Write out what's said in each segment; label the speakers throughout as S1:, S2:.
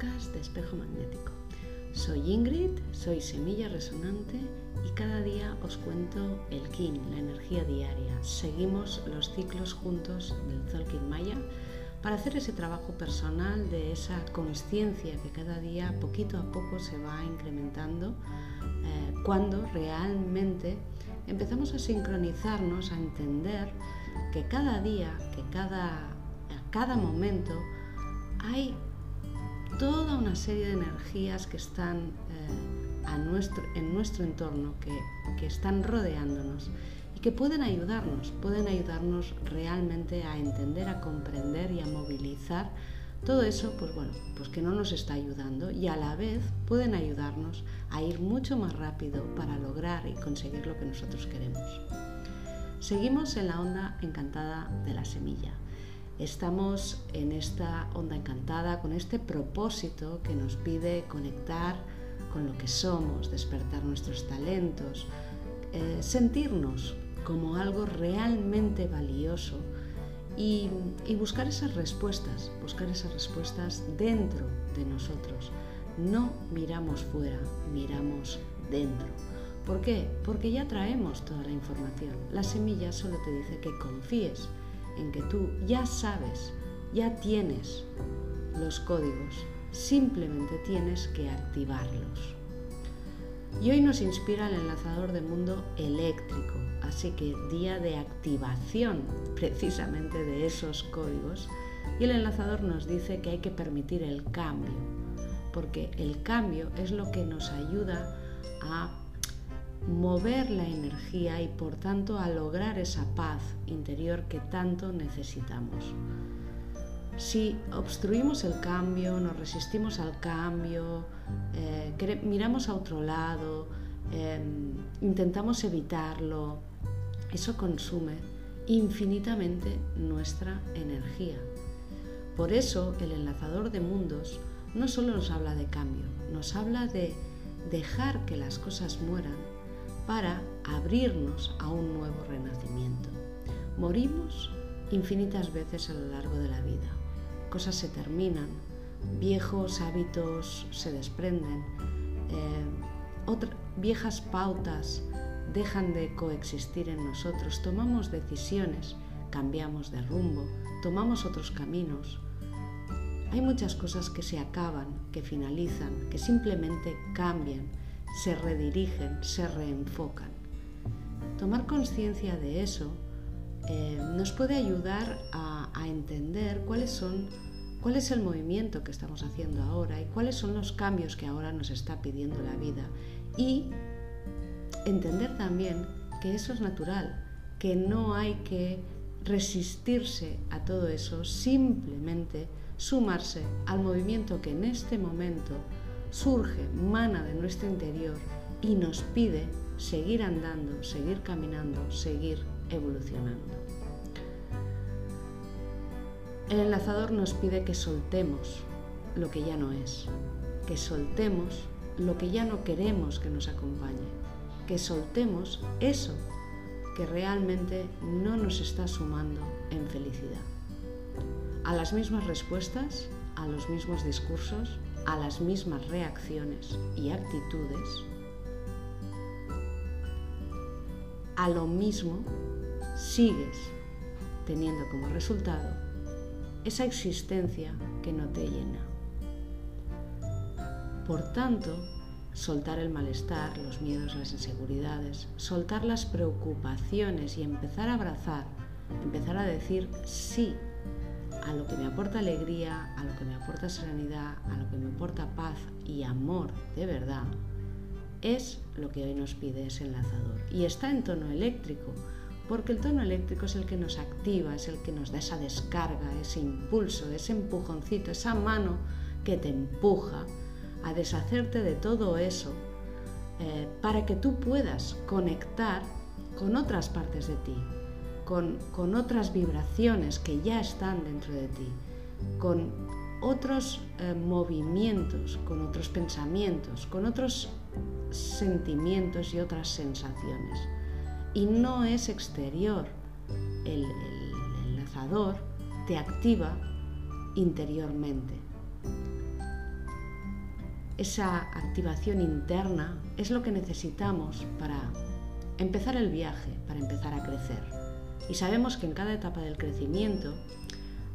S1: de Espejo Magnético. Soy Ingrid, soy Semilla Resonante y cada día os cuento el Kin, la energía diaria. Seguimos los ciclos juntos del Zolkin Maya para hacer ese trabajo personal de esa conciencia que cada día poquito a poco se va incrementando eh, cuando realmente empezamos a sincronizarnos, a entender que cada día, que cada, a cada momento hay una serie de energías que están eh, en nuestro entorno, que, que están rodeándonos y que pueden ayudarnos, pueden ayudarnos realmente a entender, a comprender y a movilizar todo eso, pues bueno, pues que no nos está ayudando y a la vez pueden ayudarnos a ir mucho más rápido para lograr y conseguir lo que nosotros queremos. Seguimos en la onda encantada de la semilla. Estamos en esta onda encantada con este propósito que nos pide conectar con lo que somos, despertar nuestros talentos, eh, sentirnos como algo realmente valioso y, y buscar esas respuestas, buscar esas respuestas dentro de nosotros. No miramos fuera, miramos dentro. ¿Por qué? Porque ya traemos toda la información. La semilla solo te dice que confíes en que tú ya sabes, ya tienes los códigos, simplemente tienes que activarlos. Y hoy nos inspira el enlazador de mundo eléctrico, así que día de activación precisamente de esos códigos. Y el enlazador nos dice que hay que permitir el cambio, porque el cambio es lo que nos ayuda a mover la energía y por tanto a lograr esa paz interior que tanto necesitamos. Si obstruimos el cambio, nos resistimos al cambio, eh, miramos a otro lado, em, intentamos evitarlo, eso consume infinitamente nuestra energía. Por eso el enlazador de mundos no solo nos habla de cambio, nos habla de dejar que las cosas mueran para abrirnos a un nuevo renacimiento. Morimos infinitas veces a lo largo de la vida. Cosas se terminan, viejos hábitos se desprenden, eh, viejas pautas dejan de coexistir en nosotros, tomamos decisiones, cambiamos de rumbo, tomamos otros caminos. Hay muchas cosas que se acaban, que finalizan, que simplemente cambian se redirigen, se reenfocan. Tomar conciencia de eso eh, nos puede ayudar a, a entender cuáles son, cuál es el movimiento que estamos haciendo ahora y cuáles son los cambios que ahora nos está pidiendo la vida. Y entender también que eso es natural, que no hay que resistirse a todo eso, simplemente sumarse al movimiento que en este momento surge, mana de nuestro interior y nos pide seguir andando, seguir caminando, seguir evolucionando. El enlazador nos pide que soltemos lo que ya no es, que soltemos lo que ya no queremos que nos acompañe, que soltemos eso que realmente no nos está sumando en felicidad. A las mismas respuestas, a los mismos discursos, a las mismas reacciones y actitudes, a lo mismo sigues teniendo como resultado esa existencia que no te llena. Por tanto, soltar el malestar, los miedos, las inseguridades, soltar las preocupaciones y empezar a abrazar, empezar a decir sí a lo que me aporta alegría, a lo que me aporta serenidad, a lo que me aporta paz y amor de verdad, es lo que hoy nos pide ese enlazador. Y está en tono eléctrico, porque el tono eléctrico es el que nos activa, es el que nos da esa descarga, ese impulso, ese empujoncito, esa mano que te empuja a deshacerte de todo eso eh, para que tú puedas conectar con otras partes de ti, con, otras vibraciones que ya están dentro de ti, con otros eh, movimientos, con otros pensamientos, con otros sentimientos y otras sensaciones. Y no es exterior. El, el, te activa interiormente. esa activación interna es lo que necesitamos para empezar el viaje, para empezar a crecer. Y sabemos que en cada etapa del crecimiento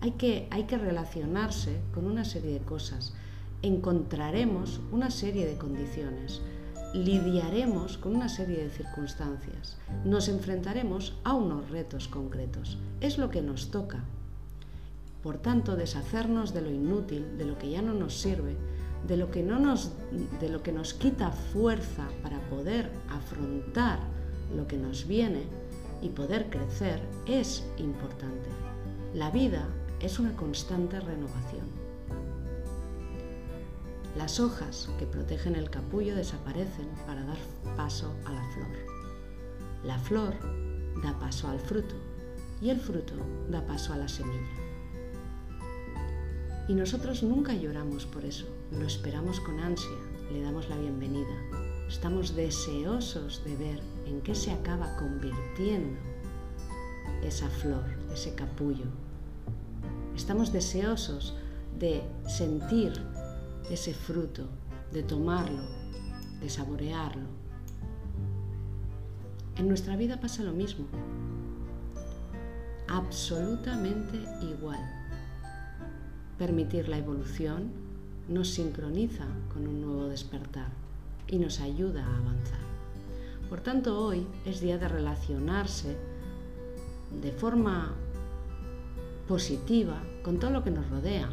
S1: hay que, hay que relacionarse con una serie de cosas. Encontraremos una serie de condiciones, lidiaremos con una serie de circunstancias, nos enfrentaremos a unos retos concretos. Es lo que nos toca. Por tanto, deshacernos de lo inútil, de lo que ya no nos sirve, de lo que, no nos, de lo que nos quita fuerza para poder afrontar lo que nos viene y poder crecer, es importante. La vida es una constante renovación. Las hojas que protegen el capullo desaparecen para dar paso a la flor. La flor da paso al fruto y el fruto da paso a la semilla. Y nosotros nunca lloramos por eso, lo esperamos con ansia, le damos la bienvenida. Estamos deseosos de ver en qué se acaba convirtiendo esa flor, ese capullo. Estamos deseosos de sentir ese fruto, de tomarlo, de saborearlo. En nuestra vida pasa lo mismo, absolutamente igual. Permitir la evolución nos sincroniza con un nuevo despertar y nos ayuda a avanzar. Por tanto, hoy es día de relacionarse de forma positiva con todo lo que nos rodea.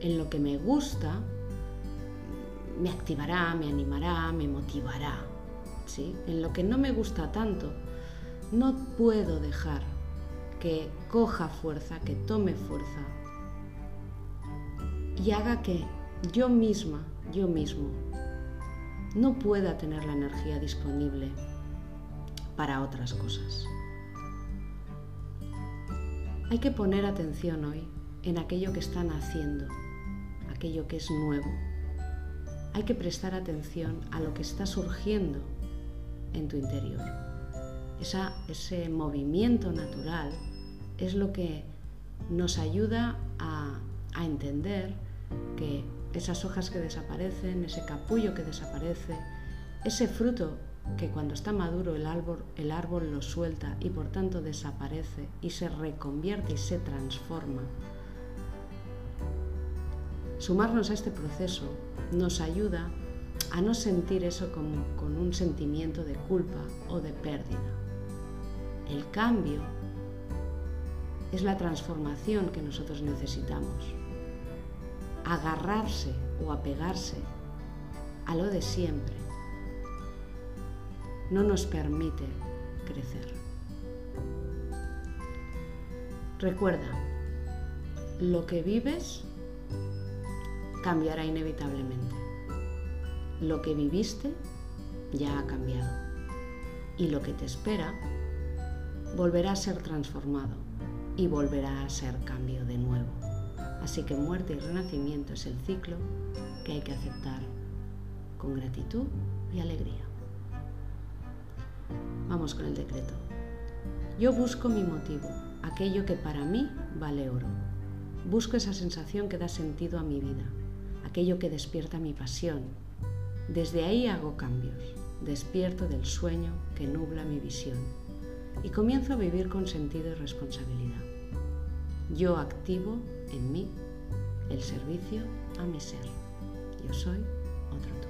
S1: En lo que me gusta, me activará, me animará, me motivará. ¿sí? En lo que no me gusta tanto, no puedo dejar que coja fuerza, que tome fuerza y haga que yo misma, yo mismo, no pueda tener la energía disponible para otras cosas. Hay que poner atención hoy en aquello que están haciendo, aquello que es nuevo. Hay que prestar atención a lo que está surgiendo en tu interior. ese movimiento natural es lo que nos ayuda a, a entender que esas hojas que desaparecen, ese capullo que desaparece, ese fruto que cuando está maduro el árbol, el árbol lo suelta y por tanto desaparece y se reconvierte y se transforma. Sumarnos a este proceso nos ayuda a no sentir eso con un sentimiento de culpa o de pérdida. El cambio es la transformación que nosotros necesitamos agarrarse o apegarse a lo de siempre no nos permite crecer. Recuerda, lo que vives cambiará inevitablemente. Lo que viviste ya ha cambiado. Y lo que te espera volverá a ser transformado y volverá a ser cambio de nuevo. Así que muerte y renacimiento es el ciclo que hay que aceptar con gratitud y alegría. Vamos con el decreto. Yo busco mi motivo, aquello que para mí vale oro. Busco esa sensación que da sentido a mi vida, aquello que despierta mi pasión. Desde ahí hago cambios, despierto del sueño que nubla mi visión y comienzo a vivir con sentido y responsabilidad. Yo activo en mí el servicio a mi ser. Yo soy otro tú.